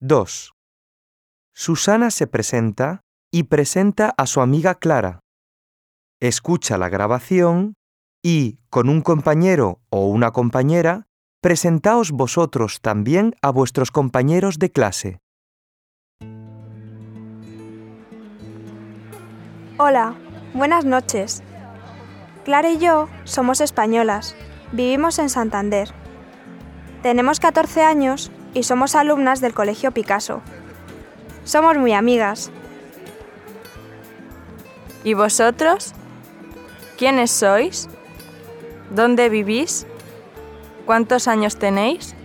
2. Susana se presenta y presenta a su amiga Clara. Escucha la grabación y, con un compañero o una compañera, presentaos vosotros también a vuestros compañeros de clase. Hola, buenas noches. Clara y yo somos españolas. Vivimos en Santander. Tenemos 14 años y somos alumnas del Colegio Picasso. Somos muy amigas. ¿Y vosotros? ¿Quiénes sois? ¿Dónde vivís? ¿Cuántos años tenéis?